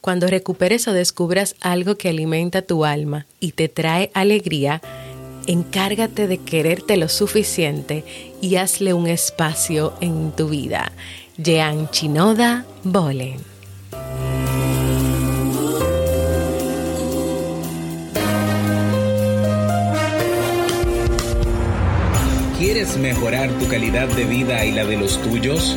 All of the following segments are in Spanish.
Cuando recuperes o descubras algo que alimenta tu alma y te trae alegría, encárgate de quererte lo suficiente y hazle un espacio en tu vida. Jean Chinoda Bolen. ¿Quieres mejorar tu calidad de vida y la de los tuyos?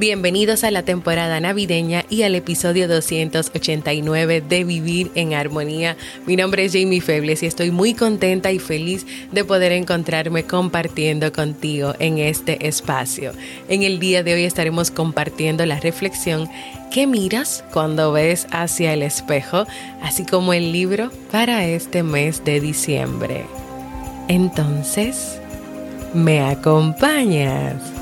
Bienvenidos a la temporada navideña y al episodio 289 de Vivir en Armonía. Mi nombre es Jamie Febles y estoy muy contenta y feliz de poder encontrarme compartiendo contigo en este espacio. En el día de hoy estaremos compartiendo la reflexión ¿Qué miras cuando ves hacia el espejo? Así como el libro para este mes de diciembre. Entonces, ¿me acompañas?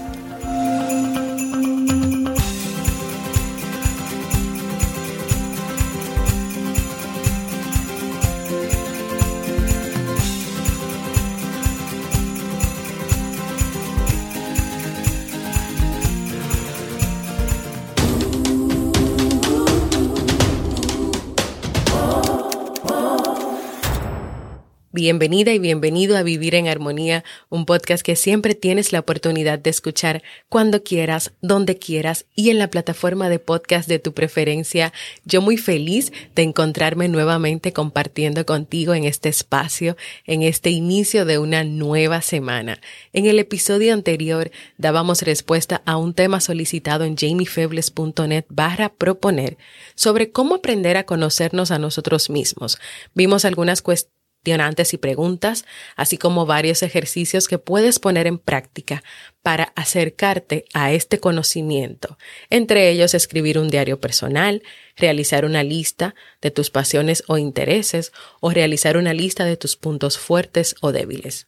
Bienvenida y bienvenido a Vivir en Armonía, un podcast que siempre tienes la oportunidad de escuchar cuando quieras, donde quieras y en la plataforma de podcast de tu preferencia. Yo muy feliz de encontrarme nuevamente compartiendo contigo en este espacio, en este inicio de una nueva semana. En el episodio anterior dábamos respuesta a un tema solicitado en jamiefebles.net barra proponer sobre cómo aprender a conocernos a nosotros mismos. Vimos algunas cuestiones y preguntas, así como varios ejercicios que puedes poner en práctica para acercarte a este conocimiento, entre ellos escribir un diario personal, realizar una lista de tus pasiones o intereses o realizar una lista de tus puntos fuertes o débiles.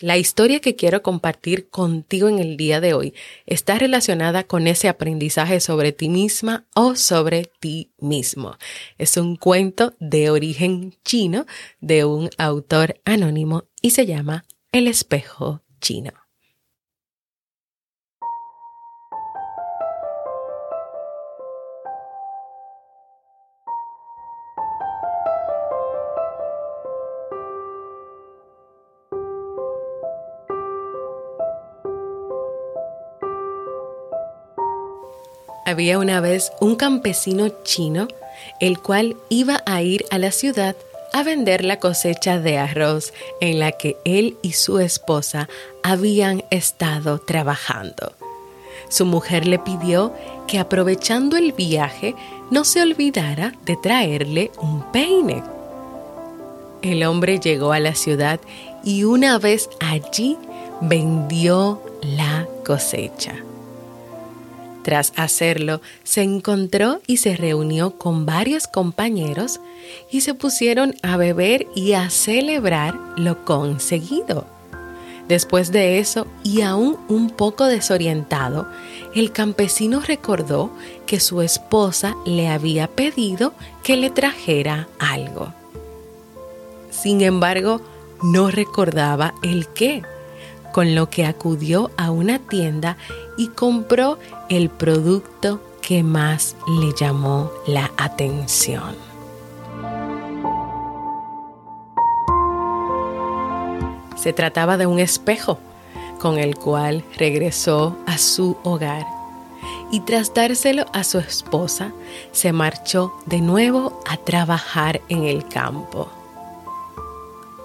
La historia que quiero compartir contigo en el día de hoy está relacionada con ese aprendizaje sobre ti misma o sobre ti mismo. Es un cuento de origen chino de un autor anónimo y se llama El espejo chino. Había una vez un campesino chino, el cual iba a ir a la ciudad a vender la cosecha de arroz en la que él y su esposa habían estado trabajando. Su mujer le pidió que aprovechando el viaje no se olvidara de traerle un peine. El hombre llegó a la ciudad y una vez allí vendió la cosecha. Tras hacerlo, se encontró y se reunió con varios compañeros y se pusieron a beber y a celebrar lo conseguido. Después de eso, y aún un poco desorientado, el campesino recordó que su esposa le había pedido que le trajera algo. Sin embargo, no recordaba el qué, con lo que acudió a una tienda y compró el producto que más le llamó la atención. Se trataba de un espejo con el cual regresó a su hogar y tras dárselo a su esposa, se marchó de nuevo a trabajar en el campo.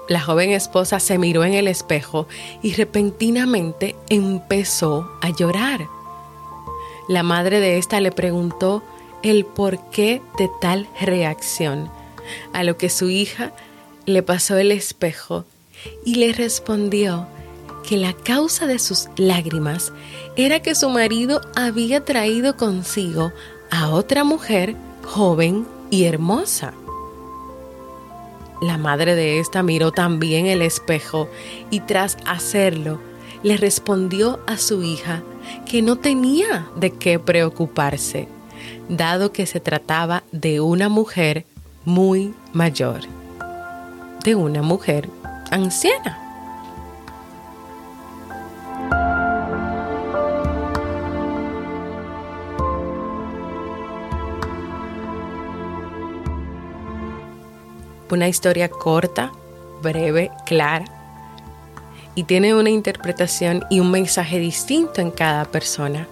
La joven esposa se miró en el espejo y repentinamente empezó a llorar. La madre de ésta le preguntó el porqué de tal reacción, a lo que su hija le pasó el espejo y le respondió que la causa de sus lágrimas era que su marido había traído consigo a otra mujer joven y hermosa. La madre de ésta miró también el espejo y tras hacerlo le respondió a su hija que no tenía de qué preocuparse, dado que se trataba de una mujer muy mayor, de una mujer anciana. Una historia corta, breve, clara y tiene una interpretación y un mensaje distinto en cada persona.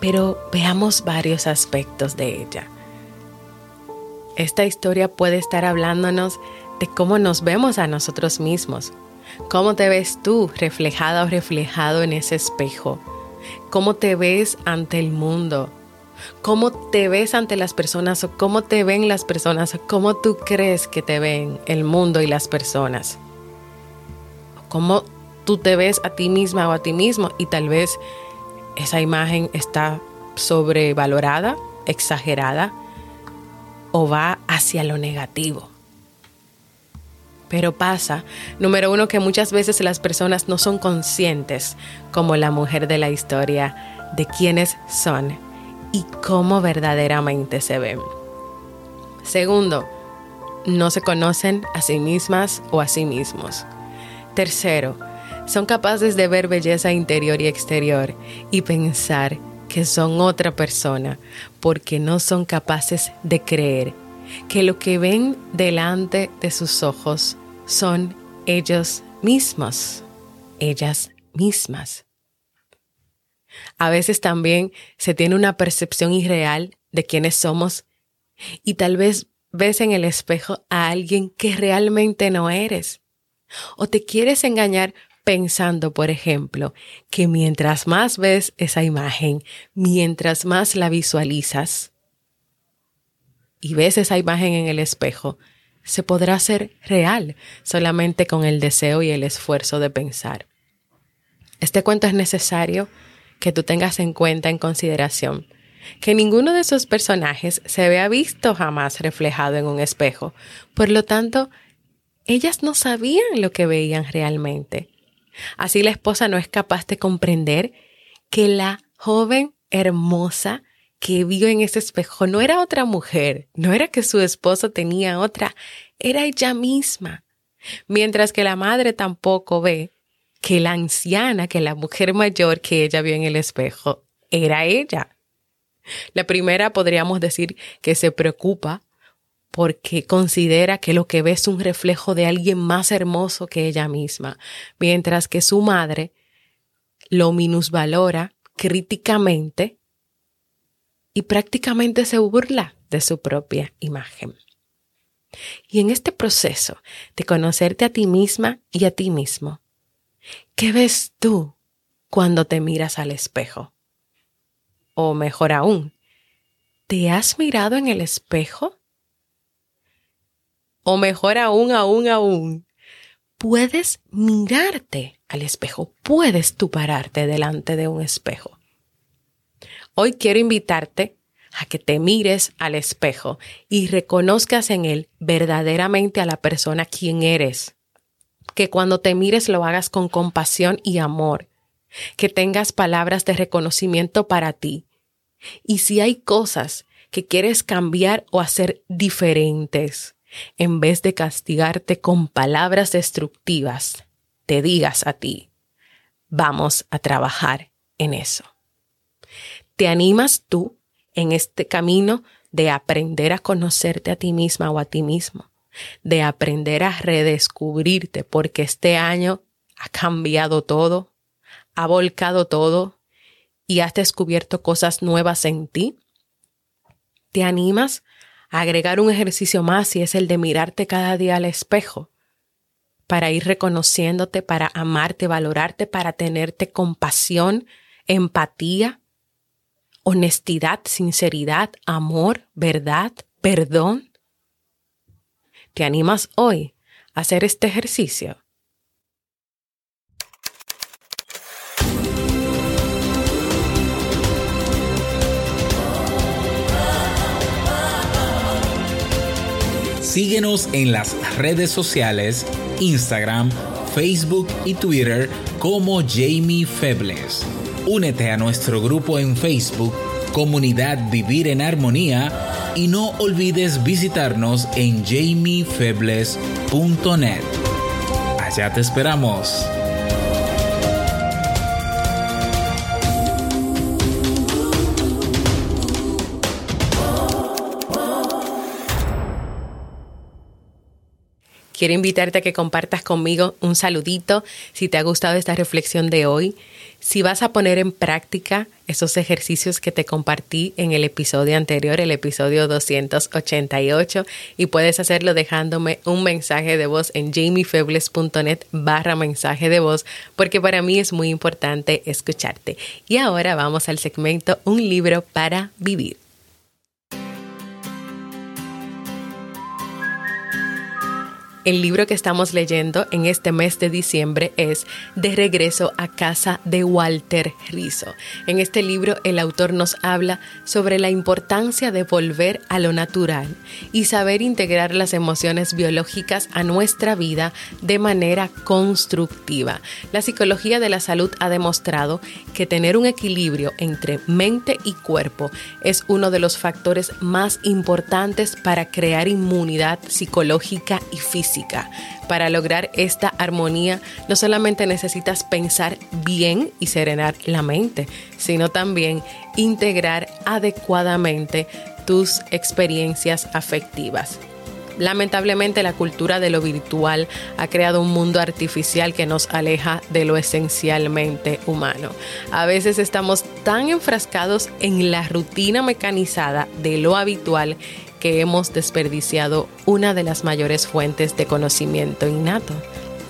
Pero veamos varios aspectos de ella. Esta historia puede estar hablándonos de cómo nos vemos a nosotros mismos. ¿Cómo te ves tú reflejada o reflejado en ese espejo? ¿Cómo te ves ante el mundo? ¿Cómo te ves ante las personas o cómo te ven las personas o cómo tú crees que te ven el mundo y las personas? ¿Cómo tú te ves a ti misma o a ti mismo y tal vez esa imagen está sobrevalorada, exagerada o va hacia lo negativo? Pero pasa, número uno, que muchas veces las personas no son conscientes, como la mujer de la historia, de quiénes son y cómo verdaderamente se ven. Segundo, no se conocen a sí mismas o a sí mismos. Tercero, son capaces de ver belleza interior y exterior y pensar que son otra persona porque no son capaces de creer que lo que ven delante de sus ojos son ellos mismos, ellas mismas. A veces también se tiene una percepción irreal de quiénes somos y tal vez ves en el espejo a alguien que realmente no eres. O te quieres engañar pensando, por ejemplo, que mientras más ves esa imagen, mientras más la visualizas y ves esa imagen en el espejo, se podrá ser real solamente con el deseo y el esfuerzo de pensar. Este cuento es necesario que tú tengas en cuenta, en consideración, que ninguno de esos personajes se había visto jamás reflejado en un espejo. Por lo tanto, ellas no sabían lo que veían realmente. Así la esposa no es capaz de comprender que la joven hermosa que vio en ese espejo no era otra mujer, no era que su esposo tenía otra, era ella misma. Mientras que la madre tampoco ve que la anciana, que la mujer mayor que ella vio en el espejo, era ella. La primera podríamos decir que se preocupa porque considera que lo que ve es un reflejo de alguien más hermoso que ella misma, mientras que su madre lo minusvalora críticamente y prácticamente se burla de su propia imagen. Y en este proceso de conocerte a ti misma y a ti mismo, ¿qué ves tú cuando te miras al espejo? O mejor aún, ¿te has mirado en el espejo? O mejor aún, aún, aún, puedes mirarte al espejo, puedes tú pararte delante de un espejo Hoy quiero invitarte a que te mires al espejo y reconozcas en él verdaderamente a la persona quien eres. Que cuando te mires lo hagas con compasión y amor. Que tengas palabras de reconocimiento para ti. Y si hay cosas que quieres cambiar o hacer diferentes, en vez de castigarte con palabras destructivas, te digas a ti, vamos a trabajar en eso. ¿Te animas tú en este camino de aprender a conocerte a ti misma o a ti mismo? De aprender a redescubrirte porque este año ha cambiado todo, ha volcado todo y has descubierto cosas nuevas en ti? ¿Te animas a agregar un ejercicio más y es el de mirarte cada día al espejo? Para ir reconociéndote, para amarte, valorarte, para tenerte compasión, empatía, honestidad, sinceridad, amor, verdad, perdón. ¿Te animas hoy a hacer este ejercicio? Síguenos en las redes sociales, Instagram, Facebook y Twitter como Jamie Febles. Únete a nuestro grupo en Facebook, Comunidad Vivir en Armonía, y no olvides visitarnos en jamiefebles.net. Allá te esperamos. Quiero invitarte a que compartas conmigo un saludito si te ha gustado esta reflexión de hoy. Si vas a poner en práctica esos ejercicios que te compartí en el episodio anterior, el episodio 288, y puedes hacerlo dejándome un mensaje de voz en jamiefebles.net barra mensaje de voz, porque para mí es muy importante escucharte. Y ahora vamos al segmento Un libro para vivir. El libro que estamos leyendo en este mes de diciembre es De regreso a casa de Walter Rizzo. En este libro el autor nos habla sobre la importancia de volver a lo natural y saber integrar las emociones biológicas a nuestra vida de manera constructiva. La psicología de la salud ha demostrado que tener un equilibrio entre mente y cuerpo es uno de los factores más importantes para crear inmunidad psicológica y física para lograr esta armonía, no solamente necesitas pensar bien y serenar la mente, sino también integrar adecuadamente tus experiencias afectivas. Lamentablemente la cultura de lo virtual ha creado un mundo artificial que nos aleja de lo esencialmente humano. A veces estamos tan enfrascados en la rutina mecanizada de lo habitual que hemos desperdiciado una de las mayores fuentes de conocimiento innato,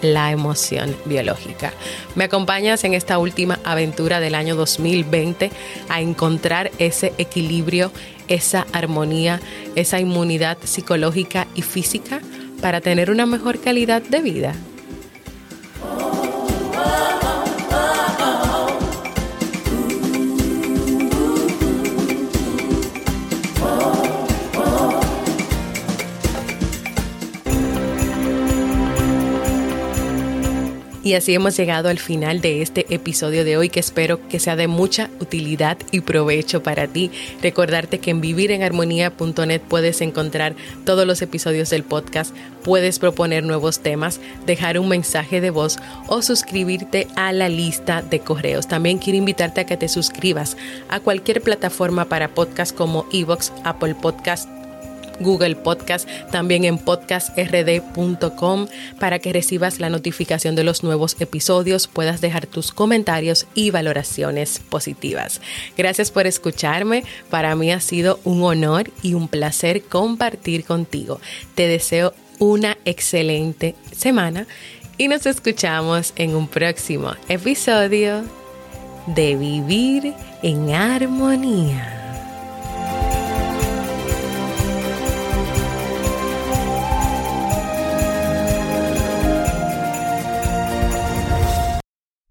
la emoción biológica. Me acompañas en esta última aventura del año 2020 a encontrar ese equilibrio, esa armonía, esa inmunidad psicológica y física para tener una mejor calidad de vida. Y así hemos llegado al final de este episodio de hoy que espero que sea de mucha utilidad y provecho para ti. Recordarte que en vivirenarmonía.net puedes encontrar todos los episodios del podcast, puedes proponer nuevos temas, dejar un mensaje de voz o suscribirte a la lista de correos. También quiero invitarte a que te suscribas a cualquier plataforma para podcast como Evox, Apple Podcast, Google Podcast, también en podcastrd.com para que recibas la notificación de los nuevos episodios, puedas dejar tus comentarios y valoraciones positivas. Gracias por escucharme, para mí ha sido un honor y un placer compartir contigo. Te deseo una excelente semana y nos escuchamos en un próximo episodio de Vivir en Armonía.